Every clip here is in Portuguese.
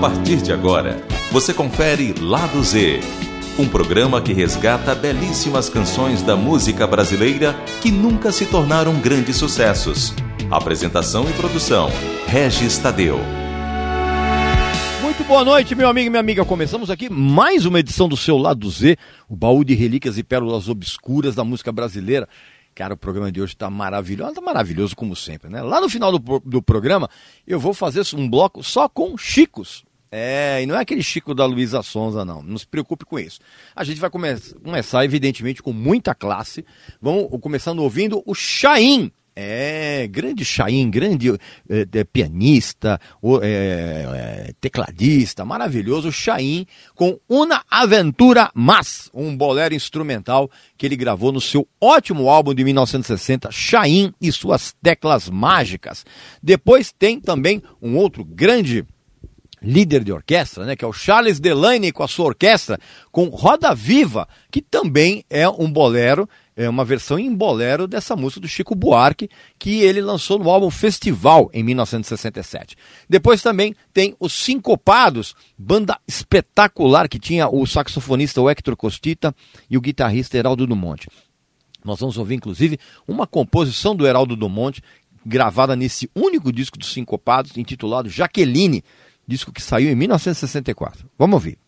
partir de agora, você confere Lado Z, um programa que resgata belíssimas canções da música brasileira que nunca se tornaram grandes sucessos. Apresentação e produção: Regis Tadeu. Muito boa noite, meu amigo e minha amiga. Começamos aqui mais uma edição do seu Lado Z, o baú de relíquias e pérolas obscuras da música brasileira. Cara, o programa de hoje está maravilhoso, tá maravilhoso como sempre, né? Lá no final do, do programa, eu vou fazer um bloco só com Chicos. É, e não é aquele Chico da Luísa Sonza, não. Não se preocupe com isso. A gente vai come começar, evidentemente, com muita classe. Vamos começando ouvindo o Chaim. É, grande Chaim, grande é, é, pianista, é, tecladista, maravilhoso, Chaim, com Una Aventura Mas, um bolero instrumental que ele gravou no seu ótimo álbum de 1960, Chaim e suas teclas mágicas. Depois tem também um outro grande líder de orquestra, né, que é o Charles Delaney com a sua orquestra, com Roda Viva, que também é um bolero, é uma versão em bolero dessa música do Chico Buarque, que ele lançou no álbum Festival em 1967. Depois também tem os Sincopados, banda espetacular que tinha o saxofonista Hector Costita e o guitarrista Heraldo Dumont. Nós vamos ouvir, inclusive, uma composição do Heraldo Dumont, gravada nesse único disco dos Sincopados, intitulado Jaqueline, disco que saiu em 1964. Vamos ouvir.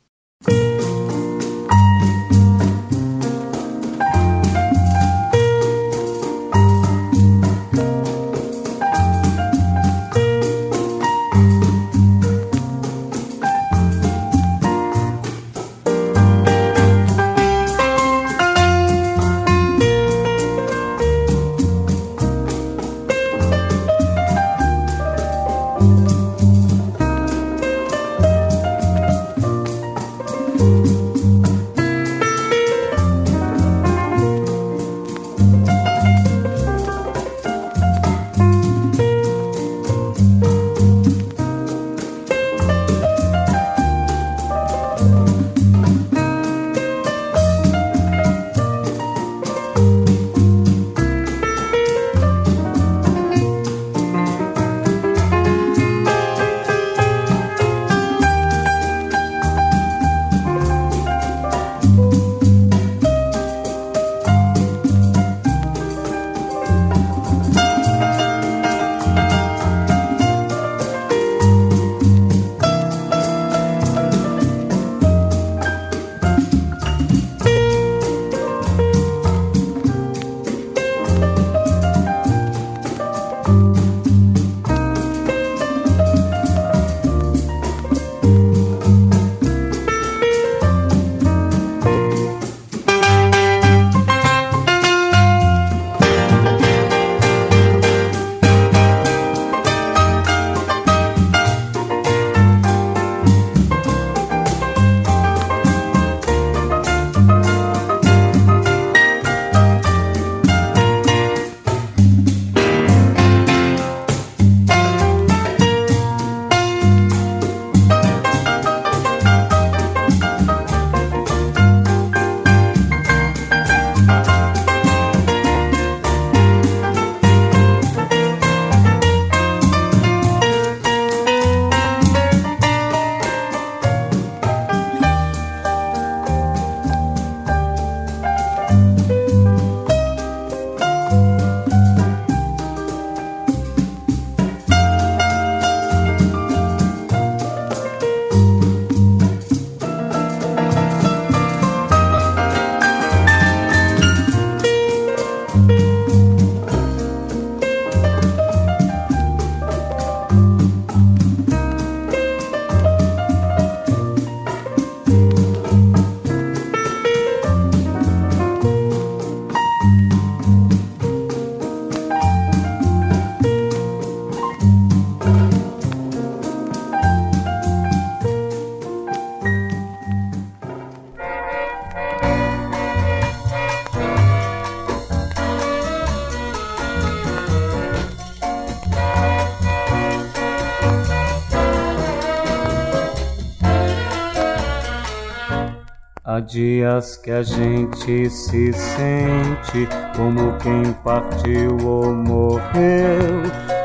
Dias que a gente se sente como quem partiu ou morreu.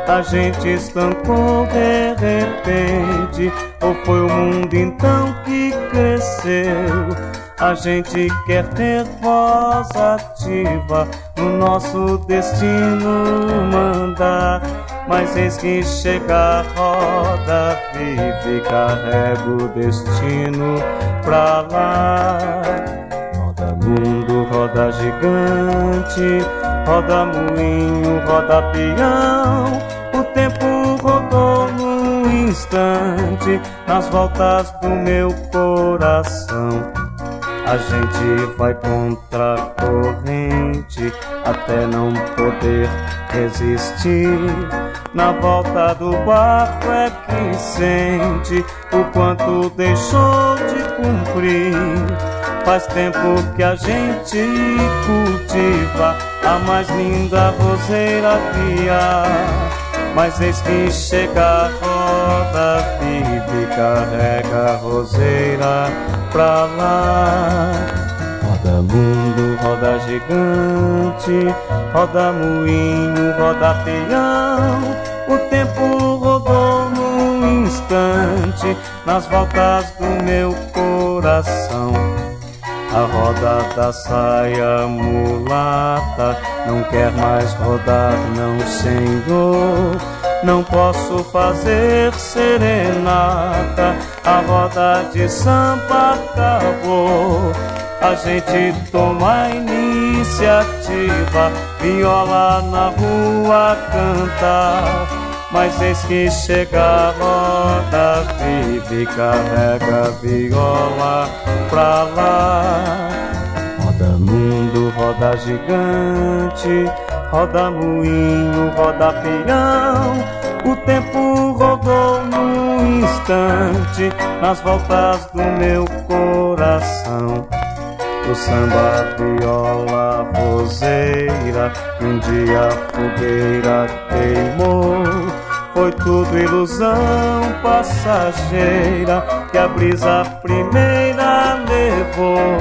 a gente estancou de repente? Ou foi o mundo então que cresceu? A gente quer ter voz ativa no nosso destino mandar. Mas eis que chega a roda vive, carrega o destino pra lá. Roda mundo, roda gigante, roda moinho, roda peão. O tempo rodou num instante nas voltas do meu coração. A gente vai contra a corrente até não poder resistir. Na volta do barco é que sente o quanto deixou de cumprir. Faz tempo que a gente cultiva a mais linda roseira guia. Mas eis que chega a roda vive carrega a roseira pra lá. Mundo, roda gigante, roda moinho, roda peão. O tempo rodou num instante nas voltas do meu coração. A roda da saia mulata não quer mais rodar, não, senhor. Não posso fazer serenata, a roda de samba acabou. A gente toma iniciativa, viola na rua canta. Mas eis que chega a roda vive, carrega a viola pra lá. Roda mundo, roda gigante, roda moinho, roda peão. O tempo rodou num instante nas voltas do meu coração. O samba, viola, roseira, um dia a fogueira queimou. Foi tudo ilusão passageira que a brisa primeira levou.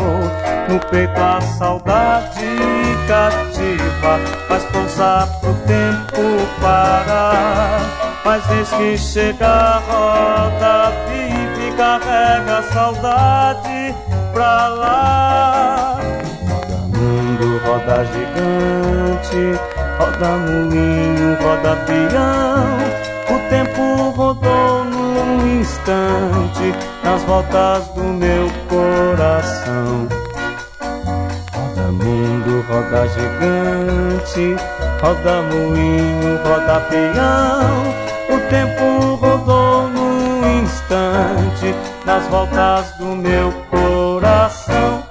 No peito a saudade cativa faz força pro tempo parar. Mas eis que chega a roda vive e carrega a saudade pra lá. Roda mundo, roda gigante, roda moinho, roda peão. O tempo rodou num instante nas voltas do meu coração. Roda mundo, roda gigante, roda moinho, roda peão. O tempo rodou num instante nas voltas do meu coração.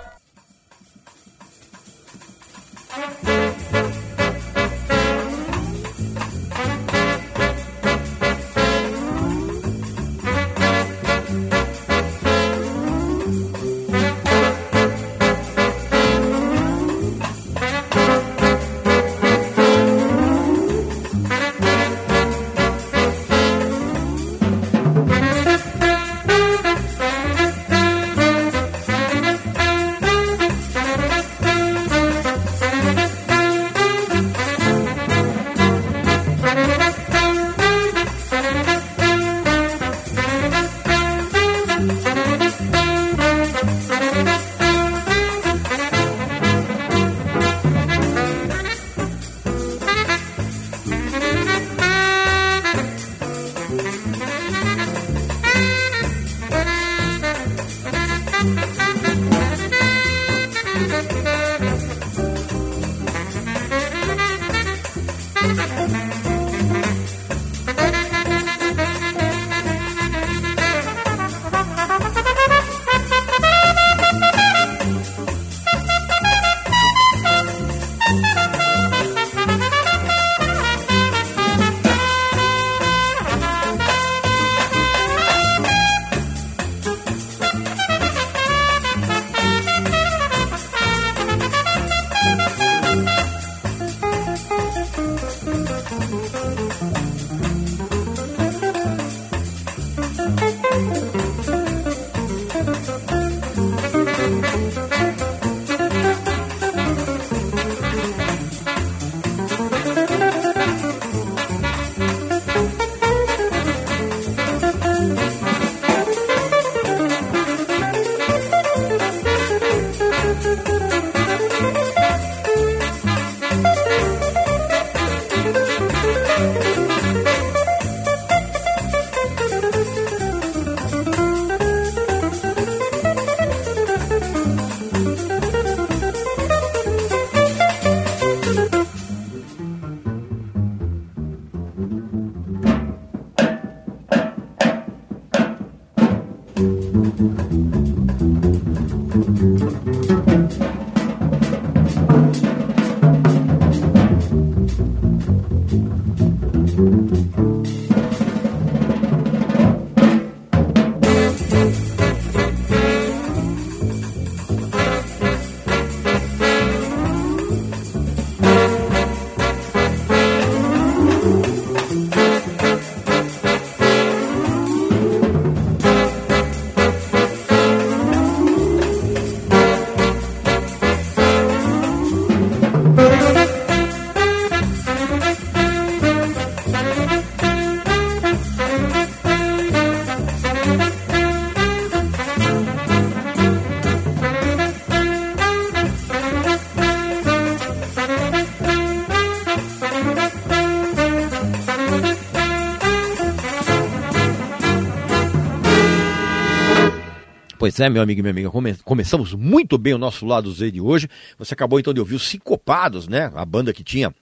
Pois é, meu amigo e minha amiga, come começamos muito bem o nosso lado Z de hoje. Você acabou então de ouvir os Sincopados, né? A banda que tinha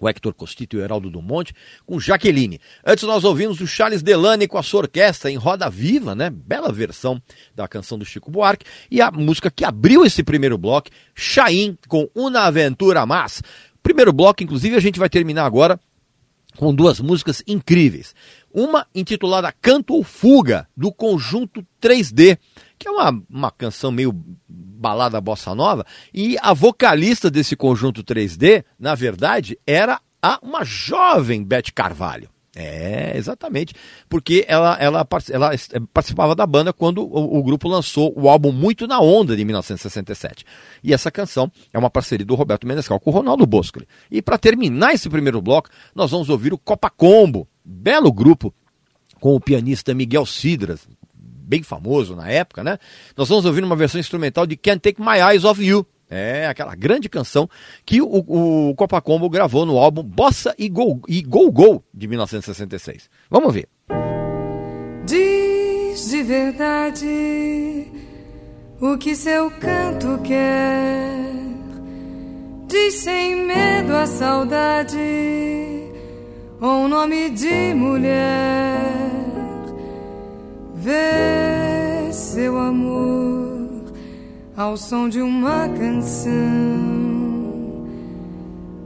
o Hector Costito e o Heraldo Dumont, com Jaqueline. Antes nós ouvimos o Charles Delane com a sua orquestra em Roda Viva, né? Bela versão da canção do Chico Buarque. E a música que abriu esse primeiro bloco, Chaim, com Una Aventura Mas. Primeiro bloco, inclusive, a gente vai terminar agora com duas músicas incríveis. Uma intitulada Canto ou Fuga, do conjunto 3D que é uma, uma canção meio balada bossa nova, e a vocalista desse conjunto 3D, na verdade, era a, uma jovem Beth Carvalho. É, exatamente. Porque ela, ela, ela participava da banda quando o, o, grupo lançou o álbum Muito na Onda de 1967. E essa canção é uma parceria do Roberto Menescal com o Ronaldo Boscoli. E para terminar esse primeiro bloco, nós vamos ouvir o Copa Combo, belo grupo com o pianista Miguel Cidras, bem famoso na época, né? Nós vamos ouvir uma versão instrumental de Can't Take My Eyes Off You. É aquela grande canção que o, o Copa Combo gravou no álbum Bossa e Go, e Go Go de 1966. Vamos ver. Diz de verdade o que seu canto quer. Diz sem medo a saudade ou um nome de mulher Vê seu amor ao som de uma canção.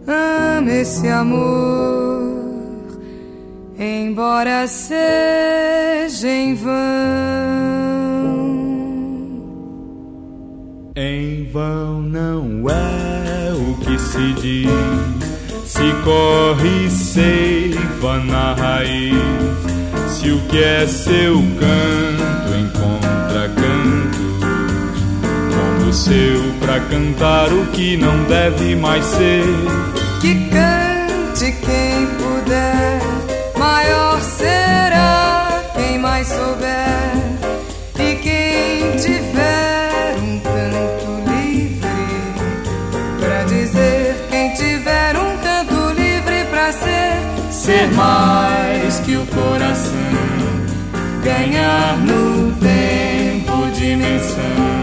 Ame esse amor, embora seja em vão. Em vão não é o que se diz, se corre seiva na raiz se o que é seu canto encontra seu pra cantar o que não deve mais ser. Que cante quem puder, maior será quem mais souber. E quem tiver um canto livre pra dizer, quem tiver um canto livre pra ser, ser mais que o coração ganhar no tempo dimensão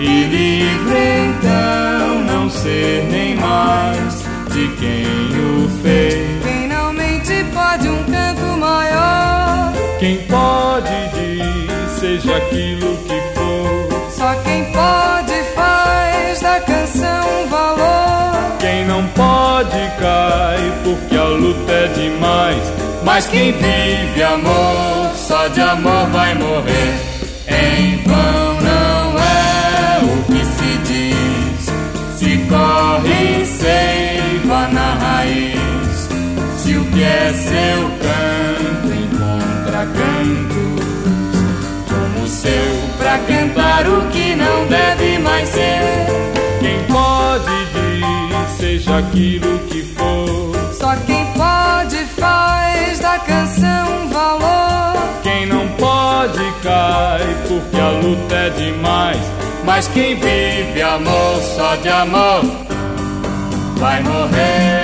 e livre então não ser nem mais de quem o fez. Quem não mente pode um canto maior. Quem pode diz seja aquilo que for. Só quem pode faz da canção valor. Quem não pode cai porque a luta é demais mas quem vive amor, só de amor vai morrer. Em vão que é seu canto encontra cantos, como o seu pra cantar o que não deve mais ser. Quem pode diz, seja aquilo que for. Só quem pode faz da canção valor. Quem não pode cai, porque a luta é demais. Mas quem vive amor só de amor vai morrer.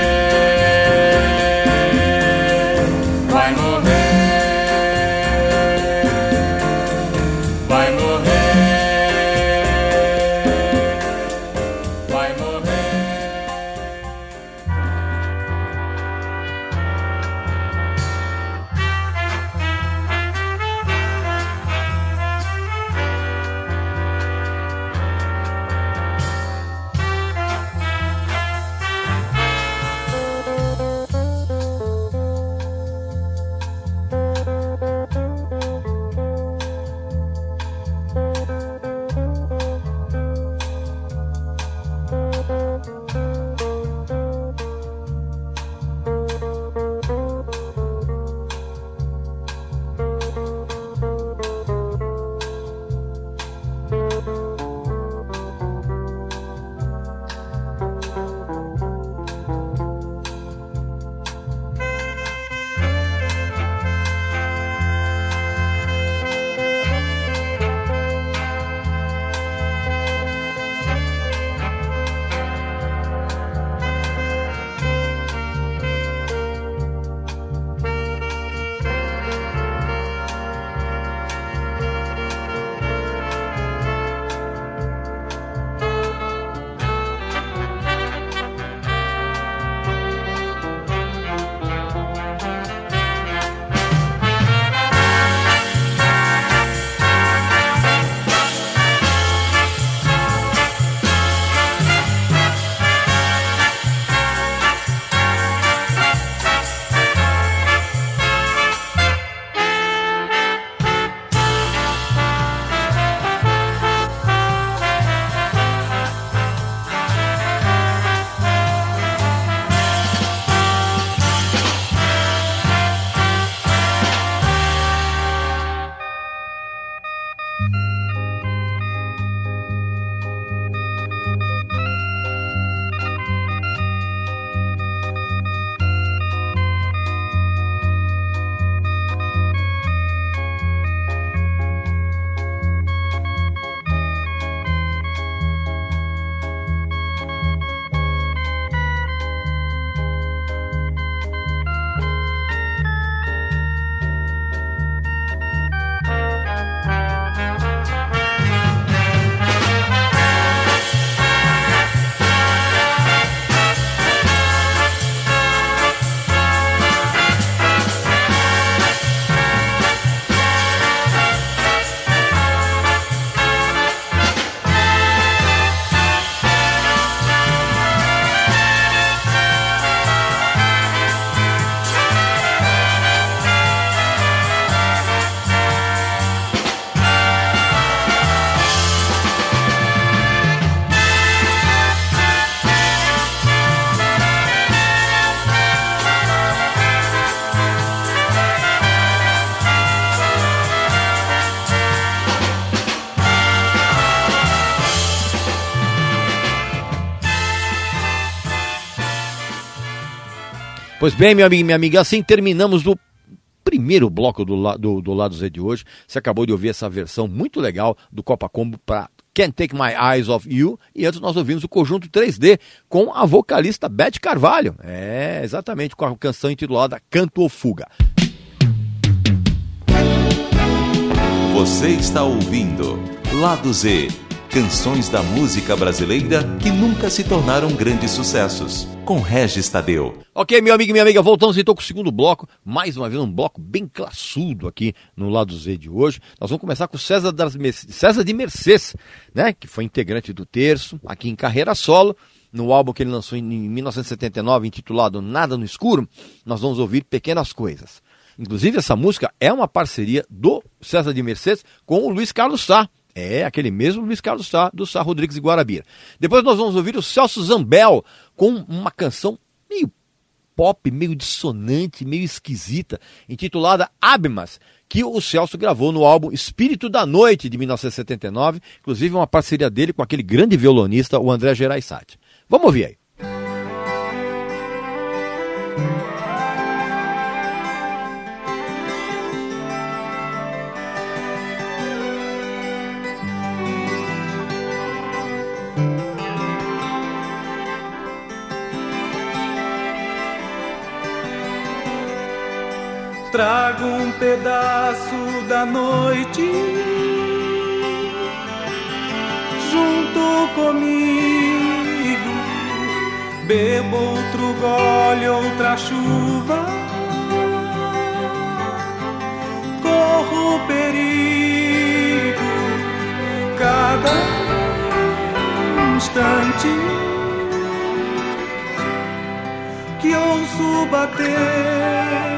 Pois bem, meu amigo e minha amiga, assim terminamos o primeiro bloco do, do, do Lado Z de hoje. Você acabou de ouvir essa versão muito legal do Copa Combo para Can't Take My Eyes Off You. E antes nós ouvimos o conjunto 3D com a vocalista Beth Carvalho. É, exatamente, com a canção intitulada Canto ou Fuga. Você está ouvindo Lado Z Canções da música brasileira que nunca se tornaram grandes sucessos. Com Regis Tadeu. Ok, meu amigo e minha amiga, voltamos então com o segundo bloco. Mais uma vez, um bloco bem classudo aqui no lado Z de hoje. Nós vamos começar com César, das César de Mercês, né? Que foi integrante do Terço, aqui em carreira solo. No álbum que ele lançou em 1979, intitulado Nada no Escuro, nós vamos ouvir Pequenas Coisas. Inclusive, essa música é uma parceria do César de Mercedes com o Luiz Carlos Sá, é, aquele mesmo Luiz Carlos Sá, do Sá Rodrigues e Guarabira. Depois nós vamos ouvir o Celso Zambel com uma canção meio pop, meio dissonante, meio esquisita, intitulada Abmas, que o Celso gravou no álbum Espírito da Noite, de 1979, inclusive uma parceria dele com aquele grande violonista, o André Geraisati. Vamos ouvir aí. Trago um pedaço da noite junto comigo. Bebo outro gole, outra chuva. Corro perigo cada instante que ouço bater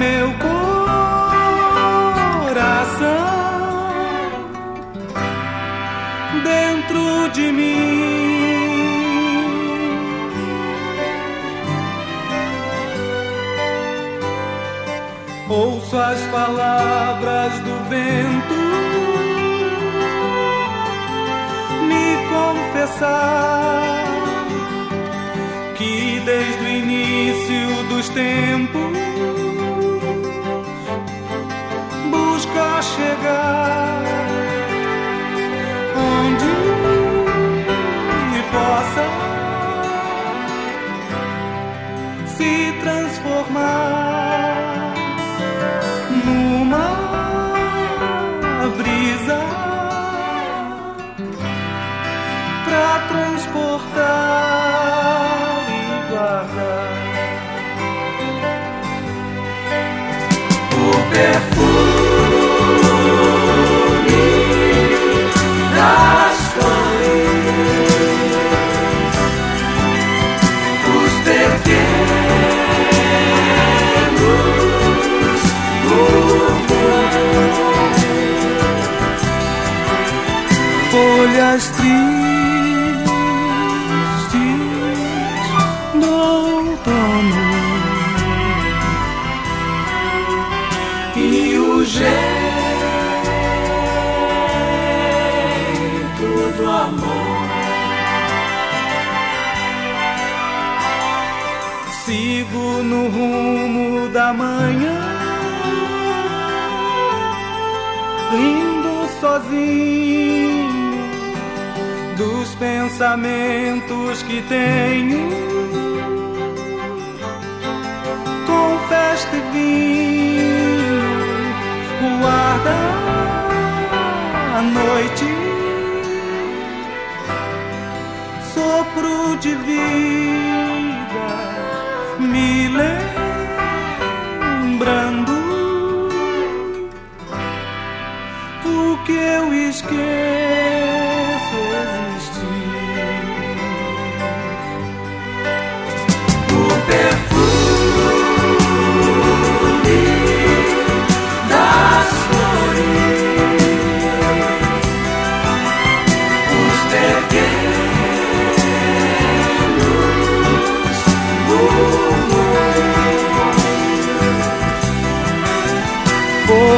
meu coração dentro de mim. Ouço as palavras do vento me confessar que desde o início dos tempos chegar onde possa se transformar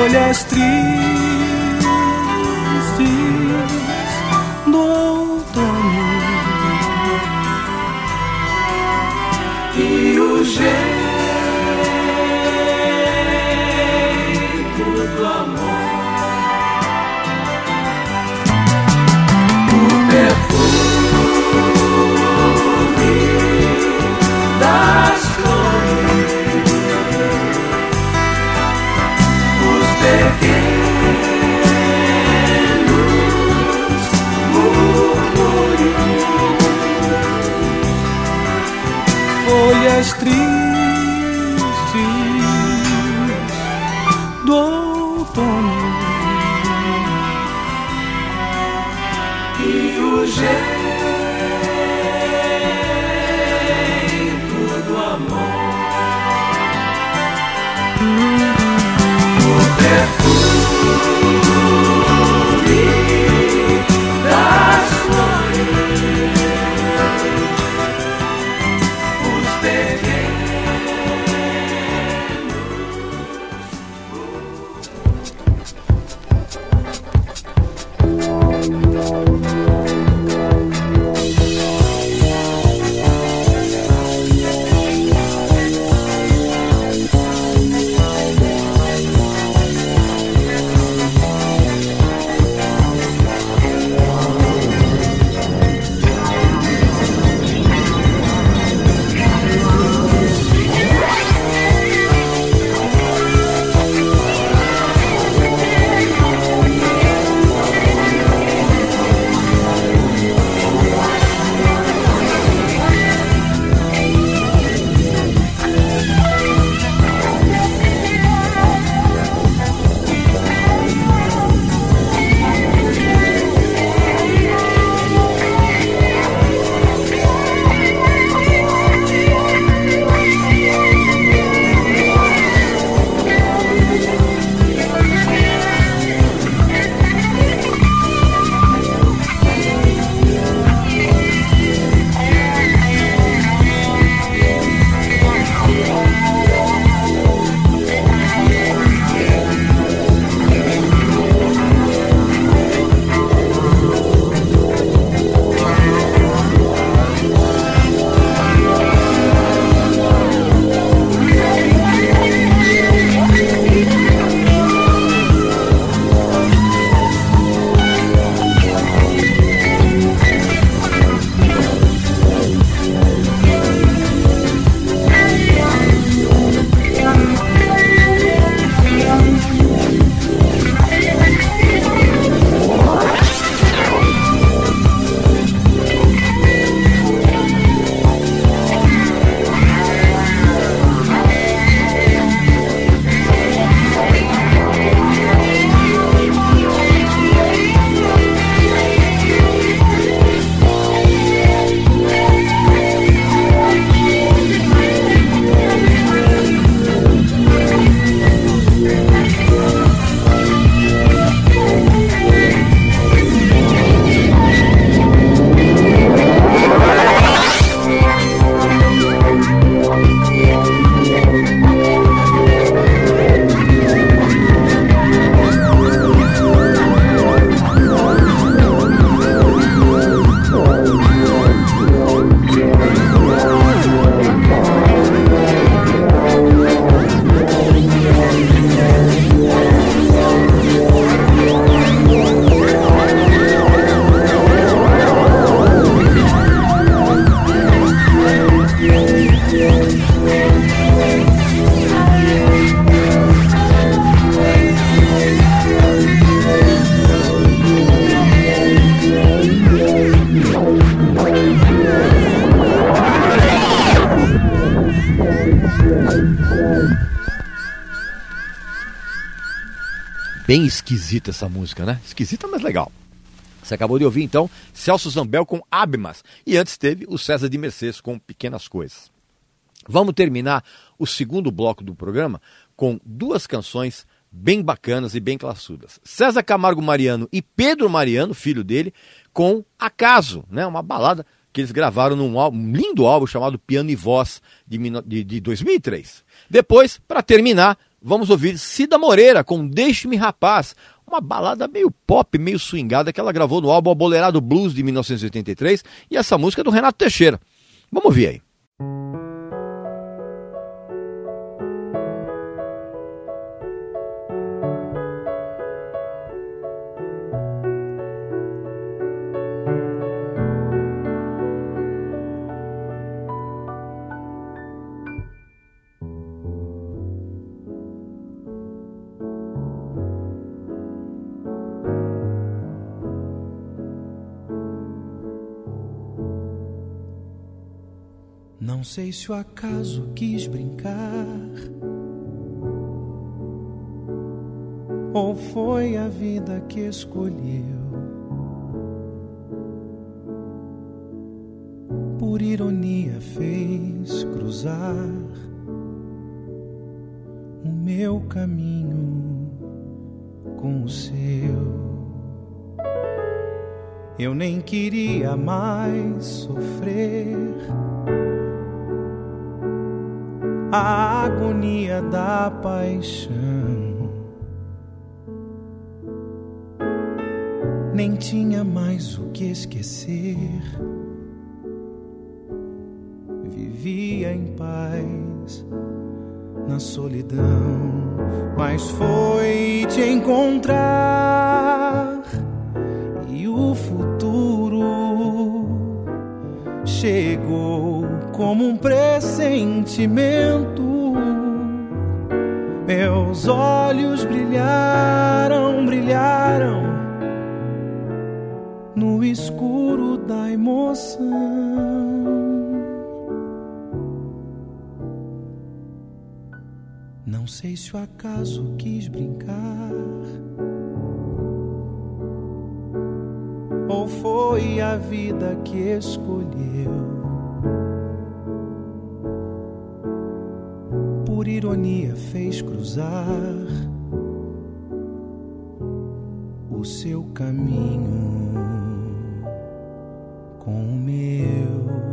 folhas tristes do outono e o jeito do amor. mais. Bem esquisita essa música, né? Esquisita, mas legal. Você acabou de ouvir então Celso Zambel com Abmas e antes teve o César de Mercedes com Pequenas Coisas. Vamos terminar o segundo bloco do programa com duas canções bem bacanas e bem classudas. César Camargo Mariano e Pedro Mariano, filho dele, com Acaso, né? Uma balada que eles gravaram num álbum, um lindo álbum chamado Piano e Voz de, de, de 2003. Depois, para terminar, vamos ouvir Cida Moreira com Deixe-me Rapaz, uma balada meio pop, meio swingada que ela gravou no álbum Abolerado Blues de 1983 e essa música é do Renato Teixeira. Vamos ouvir aí. Sei se o acaso quis brincar ou foi a vida que escolheu. Por ironia fez cruzar o meu caminho com o seu. Eu nem queria mais sofrer a agonia da paixão. Nem tinha mais o que esquecer. Vivia em paz na solidão, mas foi te encontrar como um pressentimento. Meus olhos brilharam, brilharam no escuro da emoção. Não sei se o acaso quis brincar. Ou foi a vida que escolheu ironia fez cruzar o seu caminho com o meu.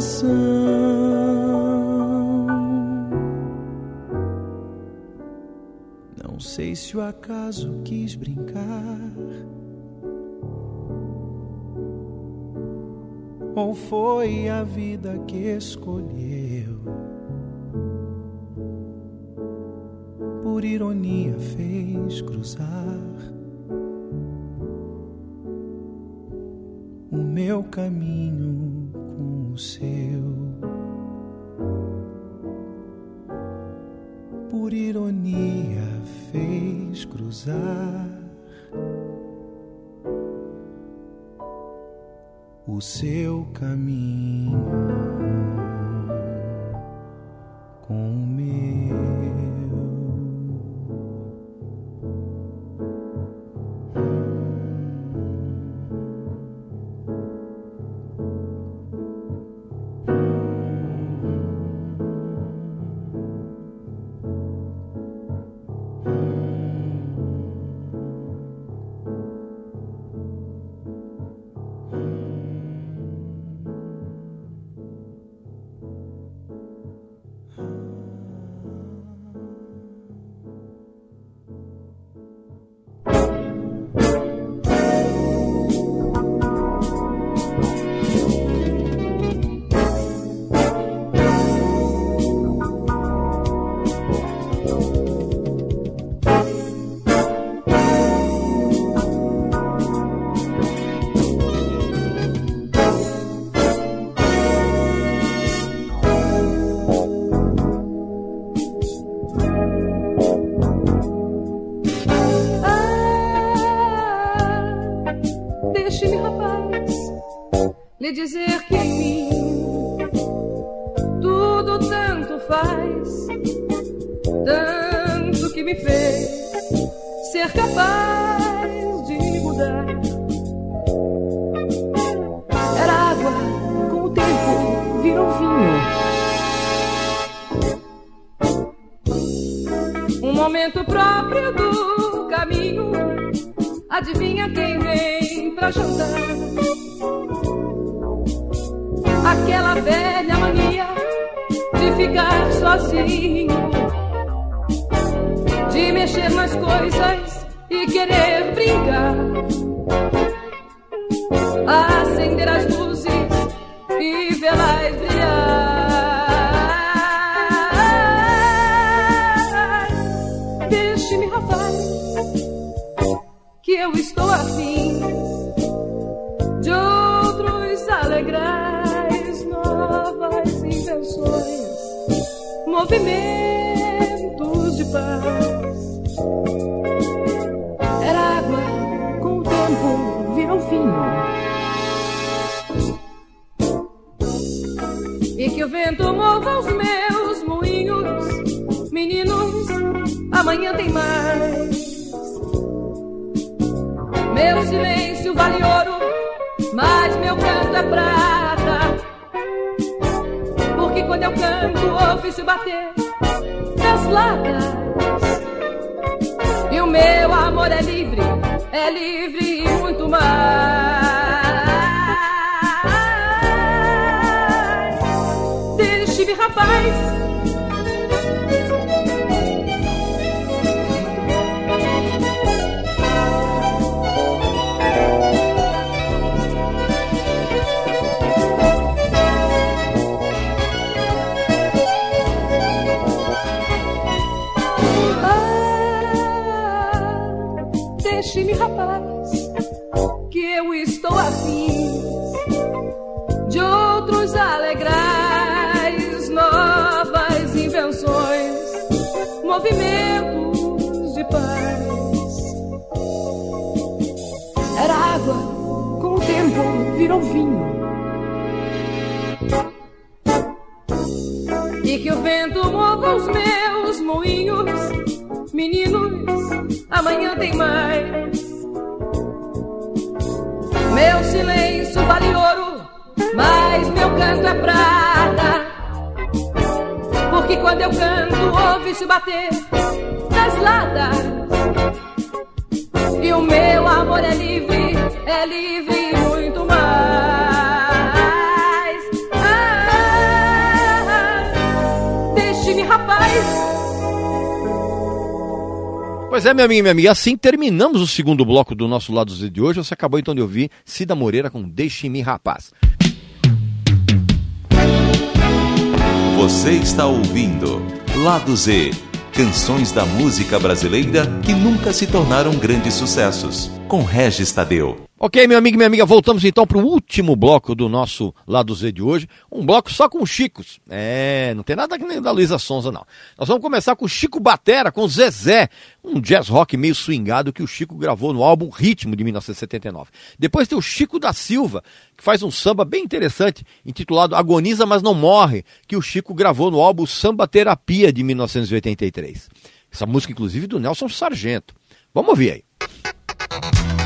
Emoção. Não sei se o acaso quis brincar ou foi a vida que escolheu? Por ironia fez cruzar o meu caminho seu. Por ironia fez cruzar o seu caminho com जैसे E que o vento mova os meus moinhos, meninos, amanhã tem mais. Meu silêncio vale ouro, mas meu canto é prata quando eu canto, o ofício bater das latas. E o meu amor é livre, é livre e muito mais. Vinho. E que o vento mova os meus moinhos, meninos, amanhã tem mais. Meu silêncio vale ouro, mas meu canto é prata. Porque quando eu canto, ouve-se bater nas latas. E o meu amor é livre, é livre Pois é, meu amigo e minha amiga, assim terminamos o segundo bloco do nosso Lado Z de hoje. Você acabou então de ouvir Cida Moreira com Deixe-me Rapaz. Você está ouvindo Lado Z Canções da música brasileira que nunca se tornaram grandes sucessos, com Regis Tadeu. Ok, meu amigo e minha amiga, voltamos então para o último bloco do nosso Lado Z de hoje. Um bloco só com Chicos. É, não tem nada que nem da Luísa Sonza, não. Nós vamos começar com Chico Batera, com Zezé, um jazz rock meio swingado que o Chico gravou no álbum Ritmo de 1979. Depois tem o Chico da Silva, que faz um samba bem interessante, intitulado Agoniza, mas não morre, que o Chico gravou no álbum Samba Terapia de 1983. Essa música, inclusive, do Nelson Sargento. Vamos ouvir aí. Bye.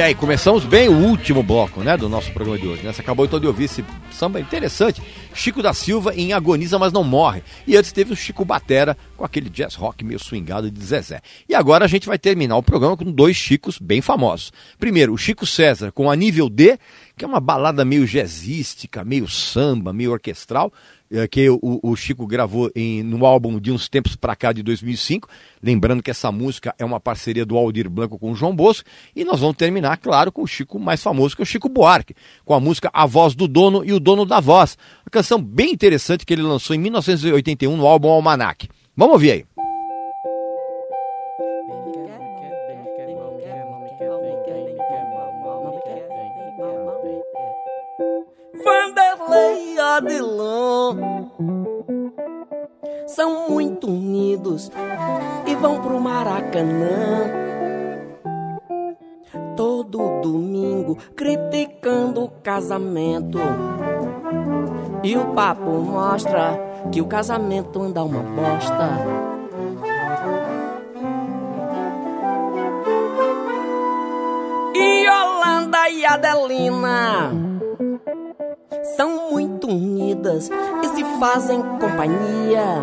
Aí, começamos bem o último bloco, né, do nosso programa de hoje. Né? Você acabou então de ouvir esse samba interessante. Chico da Silva em Agoniza, mas não morre. E antes teve o Chico Batera com aquele jazz rock meio swingado de Zezé. E agora a gente vai terminar o programa com dois Chicos bem famosos. Primeiro, o Chico César com a nível D, que é uma balada meio jazzística, meio samba, meio orquestral é, que o, o, Chico gravou em, no álbum de uns tempos para cá de 2005. Lembrando que essa música é uma parceria do Aldir Blanco com o João Bosco. E nós vamos terminar, claro, com o Chico mais famoso, que é o Chico Buarque, com a música A Voz do Dono e o Dono da Voz. Uma canção bem interessante que ele lançou em 1981 no álbum Almanac. Vamos ouvir aí. Odilon são muito unidos e vão pro Maracanã. Todo domingo criticando o casamento. E o papo mostra que o casamento anda uma bosta. E Yolanda e Adelina são muito unidas e se fazem companhia.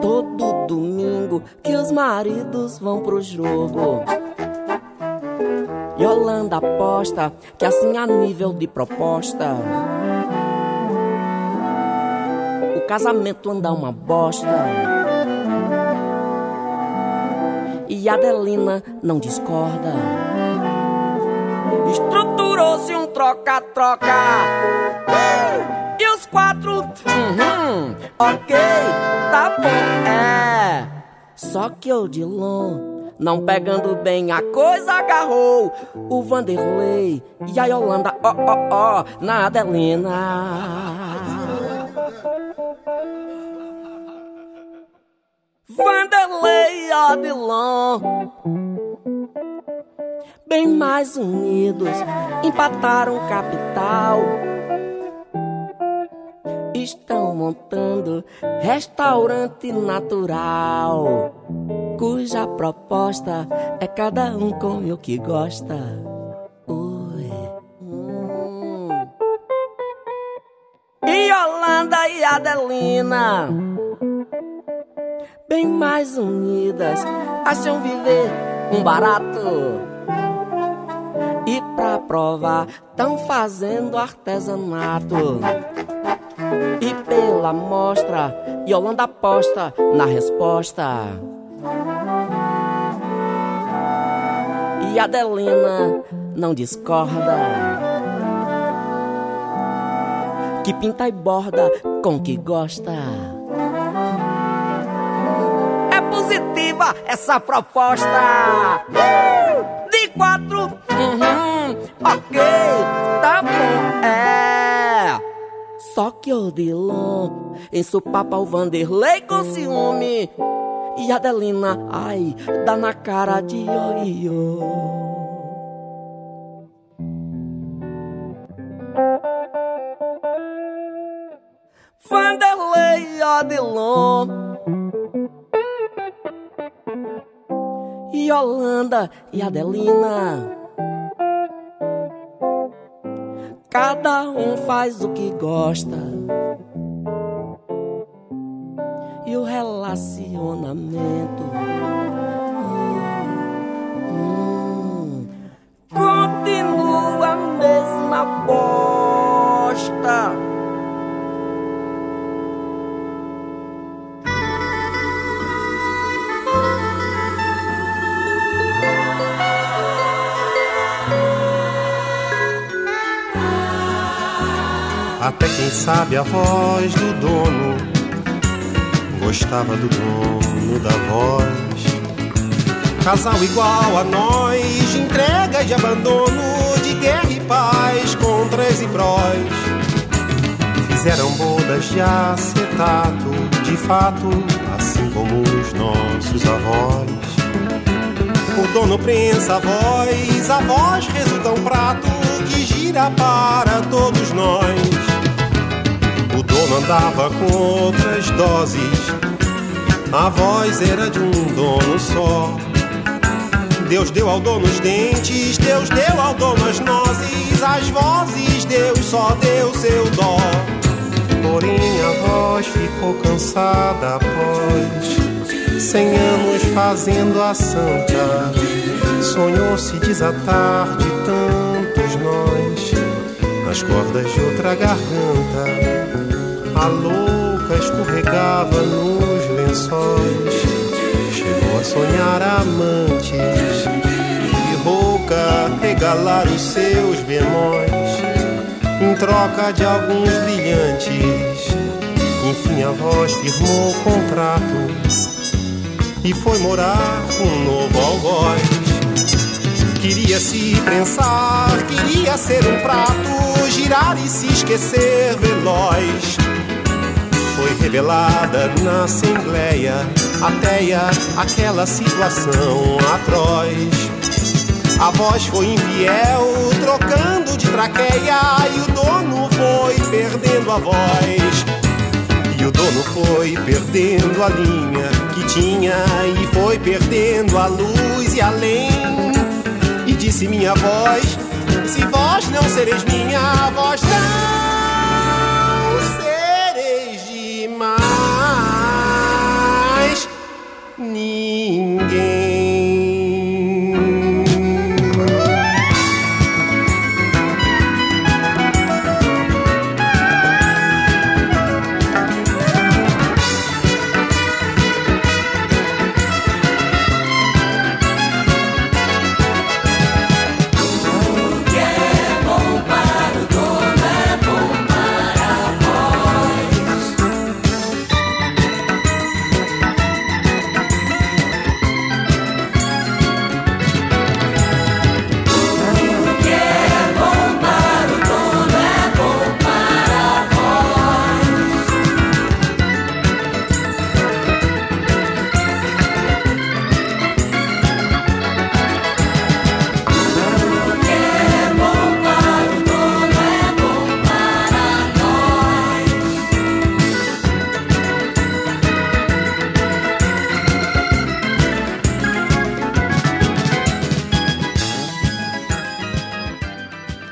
Todo domingo que os maridos vão pro jogo. Yolanda aposta que assim a nível de proposta. O casamento anda uma bosta. E Adelina não discorda. Estruturou-se um troca-troca. E os quatro, uhum, ok, tá bom, é. Só que o Dilon não pegando bem a coisa, agarrou o Vanderlei e a Yolanda, ó, ó, ó, na Adelina. Vanderlei Adilon Bem mais unidos, empataram capital Estão montando restaurante natural cuja proposta é cada um come o que gosta. Ui. Hum. E Yolanda e Adelina, bem mais unidas, acham viver um barato. E pra provar, tão fazendo artesanato. E pela mostra, Yolanda aposta na resposta. E Adelina não discorda. Que pinta e borda com que gosta. Positiva essa proposta. De quatro, uhum, ok, tá bom, é. Só que o Dilon ensupapa o Vanderlei com ciúme. E Adelina, ai, dá na cara de ioiô. Vanderlei Adelon Yolanda e Adelina Cada um faz o que gosta e o relacionamento. Hum, continua a mesma bosta. Até quem sabe a voz do dono gostava do dono da voz. Casal igual a nós, de entrega e de abandono, de guerra e paz, contras e prós. Fizeram bodas de acetato, de fato, assim como os nossos avós. O dono prensa a voz, a voz resulta um prato que gira para todos nós. O dono andava com outras doses, a voz era de um dono só. Deus deu ao dono os dentes, Deus deu ao dono as nozes, as vozes, Deus só deu seu dó. Porém a voz ficou cansada após cem anos fazendo a santa. Sonhou se desatar de tantos nós nas cordas de outra garganta. A louca escorregava nos lençóis, chegou a sonhar amantes e rouca regalar os seus bemóis em troca de alguns brilhantes. Enfim, a voz firmou o contrato e foi morar com um novo algoz Queria se prensar, queria ser um prato, girar e se esquecer veloz. Foi revelada na assembleia, ateia aquela situação atroz. A voz foi infiel, trocando de traqueia, e o dono foi perdendo a voz. E o dono foi perdendo a linha que tinha, e foi perdendo a luz e além. E disse minha voz: Se vós não sereis minha, vós não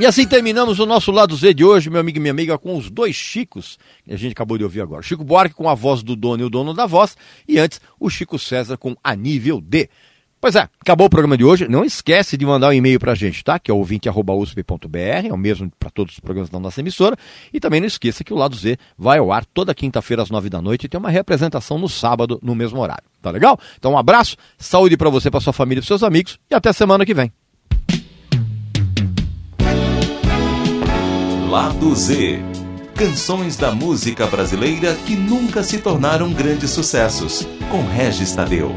E assim terminamos o nosso lado Z de hoje, meu amigo e minha amiga, com os dois Chicos que a gente acabou de ouvir agora. Chico Buarque com a voz do dono e o dono da voz, e antes o Chico César com a nível D. Pois é, acabou o programa de hoje. Não esquece de mandar um e-mail pra gente, tá? Que é ouvinte.usp.br, é o mesmo para todos os programas da nossa emissora. E também não esqueça que o Lado Z vai ao ar toda quinta-feira às nove da noite e tem uma representação no sábado, no mesmo horário. Tá legal? Então um abraço, saúde para você, para sua família e seus amigos e até semana que vem. Lado Z. Canções da música brasileira que nunca se tornaram grandes sucessos, com Regis Tadeu.